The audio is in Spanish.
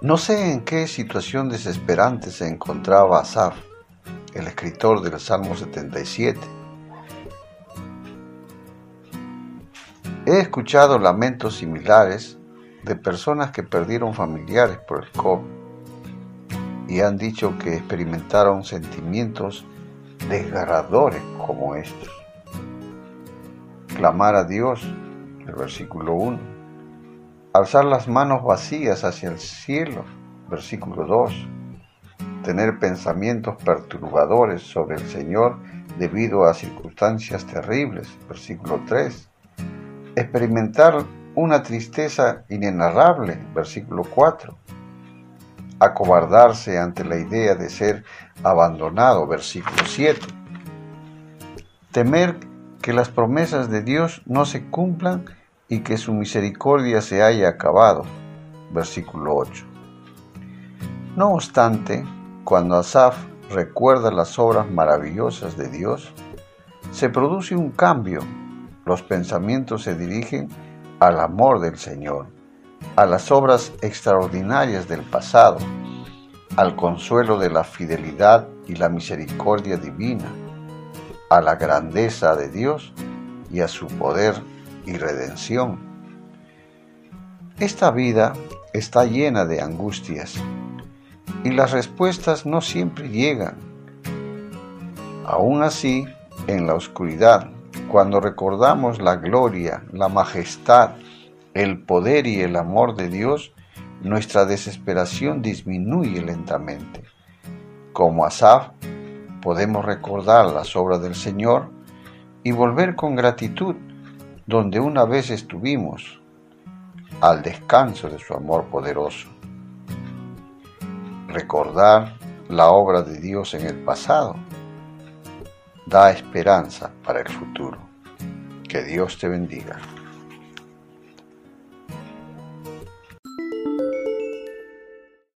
No sé en qué situación desesperante se encontraba Asaf, el escritor del Salmo 77. He escuchado lamentos similares de personas que perdieron familiares por el COVID y han dicho que experimentaron sentimientos desgarradores como estos. Clamar a Dios, el versículo 1. Alzar las manos vacías hacia el cielo, versículo 2. Tener pensamientos perturbadores sobre el Señor debido a circunstancias terribles, versículo 3. Experimentar una tristeza inenarrable, versículo 4 acobardarse ante la idea de ser abandonado, versículo 7. Temer que las promesas de Dios no se cumplan y que su misericordia se haya acabado, versículo 8. No obstante, cuando Asaf recuerda las obras maravillosas de Dios, se produce un cambio. Los pensamientos se dirigen al amor del Señor a las obras extraordinarias del pasado, al consuelo de la fidelidad y la misericordia divina, a la grandeza de Dios y a su poder y redención. Esta vida está llena de angustias y las respuestas no siempre llegan. Aún así, en la oscuridad, cuando recordamos la gloria, la majestad, el poder y el amor de Dios, nuestra desesperación disminuye lentamente. Como Asaf, podemos recordar las obras del Señor y volver con gratitud donde una vez estuvimos, al descanso de su amor poderoso. Recordar la obra de Dios en el pasado da esperanza para el futuro. Que Dios te bendiga.